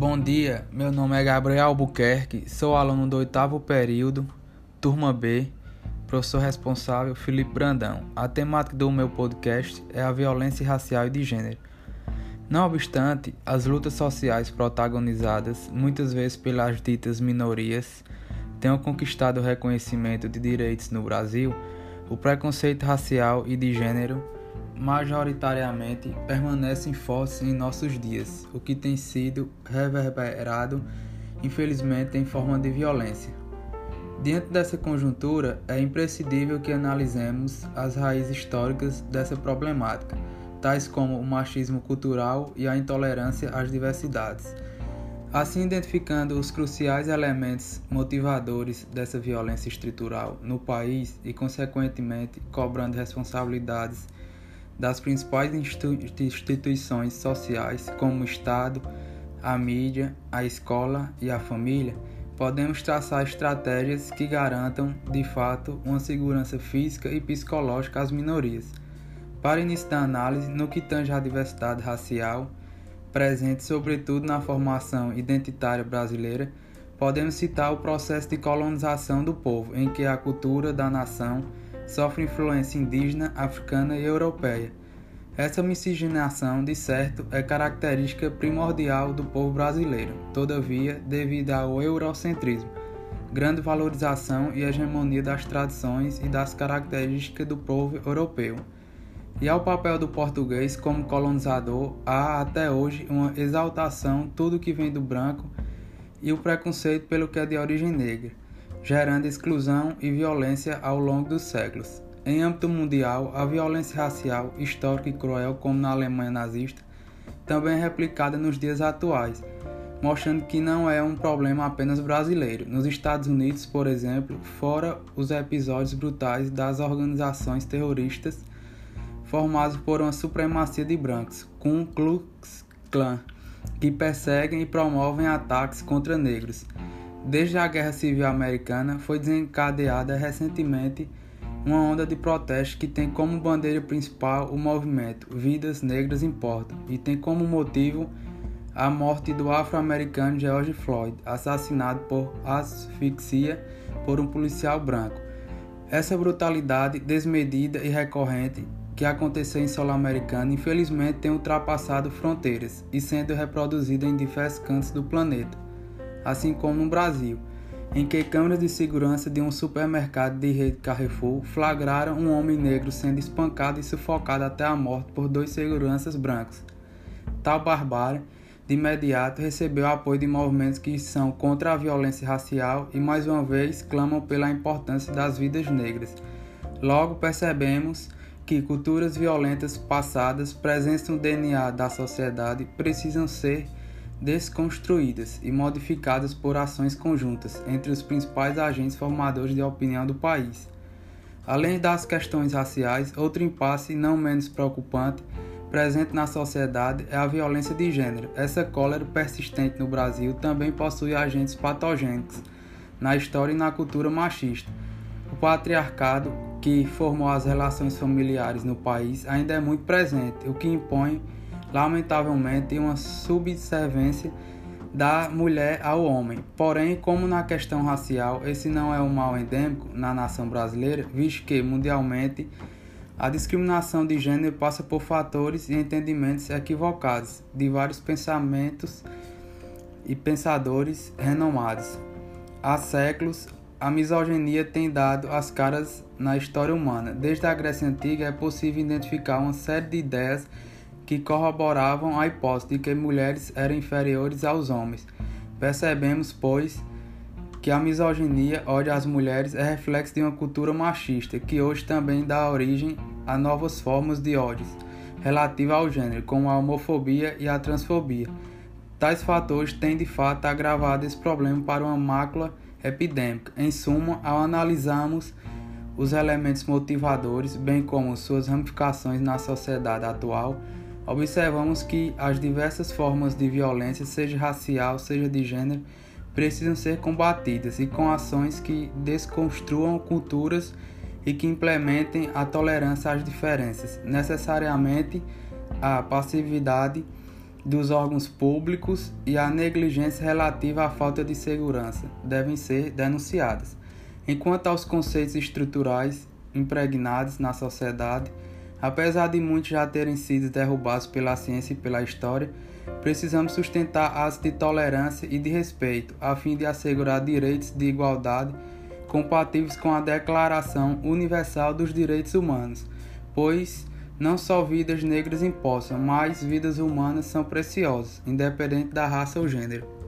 Bom dia, meu nome é Gabriel Albuquerque, sou aluno do oitavo período, turma B, professor responsável Felipe Brandão. A temática do meu podcast é a violência racial e de gênero. Não obstante, as lutas sociais protagonizadas, muitas vezes pelas ditas minorias, tenham conquistado o reconhecimento de direitos no Brasil, o preconceito racial e de gênero majoritariamente permanecem fortes em nossos dias, o que tem sido reverberado, infelizmente, em forma de violência. Diante dessa conjuntura, é imprescindível que analisemos as raízes históricas dessa problemática, tais como o machismo cultural e a intolerância às diversidades. Assim, identificando os cruciais elementos motivadores dessa violência estrutural no país e, consequentemente, cobrando responsabilidades das principais instituições sociais, como o Estado, a mídia, a escola e a família, podemos traçar estratégias que garantam, de fato, uma segurança física e psicológica às minorias. Para início da análise, no que tange à diversidade racial, presente sobretudo na formação identitária brasileira, podemos citar o processo de colonização do povo, em que a cultura da nação sofre influência indígena, africana e europeia. Essa miscigenação, de certo, é característica primordial do povo brasileiro. Todavia, devido ao eurocentrismo, grande valorização e hegemonia das tradições e das características do povo europeu, e ao papel do português como colonizador, há até hoje uma exaltação tudo que vem do branco e o preconceito pelo que é de origem negra gerando exclusão e violência ao longo dos séculos. Em âmbito mundial, a violência racial, histórica e cruel, como na Alemanha nazista, também é replicada nos dias atuais, mostrando que não é um problema apenas brasileiro. Nos Estados Unidos, por exemplo, fora os episódios brutais das organizações terroristas formadas por uma supremacia de brancos, Ku Klux Klan, que perseguem e promovem ataques contra negros. Desde a Guerra Civil Americana, foi desencadeada recentemente uma onda de protestos que tem como bandeira principal o movimento Vidas Negras Importam e tem como motivo a morte do afro-americano George Floyd, assassinado por asfixia por um policial branco. Essa brutalidade desmedida e recorrente que aconteceu em solo americano infelizmente tem ultrapassado fronteiras e sendo reproduzida em diversos cantos do planeta assim como no Brasil, em que câmeras de segurança de um supermercado de rede Carrefour flagraram um homem negro sendo espancado e sufocado até a morte por dois seguranças brancos. Tal barbárie, de imediato, recebeu apoio de movimentos que são contra a violência racial e mais uma vez clamam pela importância das vidas negras. Logo percebemos que culturas violentas passadas presentes no DNA da sociedade precisam ser desconstruídas e modificadas por ações conjuntas entre os principais agentes formadores de opinião do país. Além das questões raciais, outro impasse não menos preocupante presente na sociedade é a violência de gênero. Essa cólera persistente no Brasil também possui agentes patogênicos na história e na cultura machista. O patriarcado, que formou as relações familiares no país, ainda é muito presente, o que impõe lamentavelmente, uma subservência da mulher ao homem. Porém, como na questão racial, esse não é um mal endêmico na nação brasileira, visto que mundialmente a discriminação de gênero passa por fatores e entendimentos equivocados de vários pensamentos e pensadores renomados. Há séculos, a misoginia tem dado as caras na história humana. Desde a Grécia Antiga é possível identificar uma série de ideias que corroboravam a hipótese de que mulheres eram inferiores aos homens. Percebemos, pois, que a misoginia, ódio às mulheres, é reflexo de uma cultura machista, que hoje também dá origem a novas formas de ódio relativa ao gênero, como a homofobia e a transfobia. Tais fatores têm de fato agravado esse problema para uma mácula epidêmica. Em suma, ao analisarmos os elementos motivadores, bem como suas ramificações na sociedade atual, observamos que as diversas formas de violência, seja racial, seja de gênero, precisam ser combatidas e com ações que desconstruam culturas e que implementem a tolerância às diferenças. Necessariamente, a passividade dos órgãos públicos e a negligência relativa à falta de segurança devem ser denunciadas. Enquanto aos conceitos estruturais impregnados na sociedade, apesar de muitos já terem sido derrubados pela ciência e pela história, precisamos sustentar as de tolerância e de respeito, a fim de assegurar direitos de igualdade compatíveis com a Declaração Universal dos Direitos Humanos, pois não só vidas negras importam, mas vidas humanas são preciosas, independente da raça ou gênero.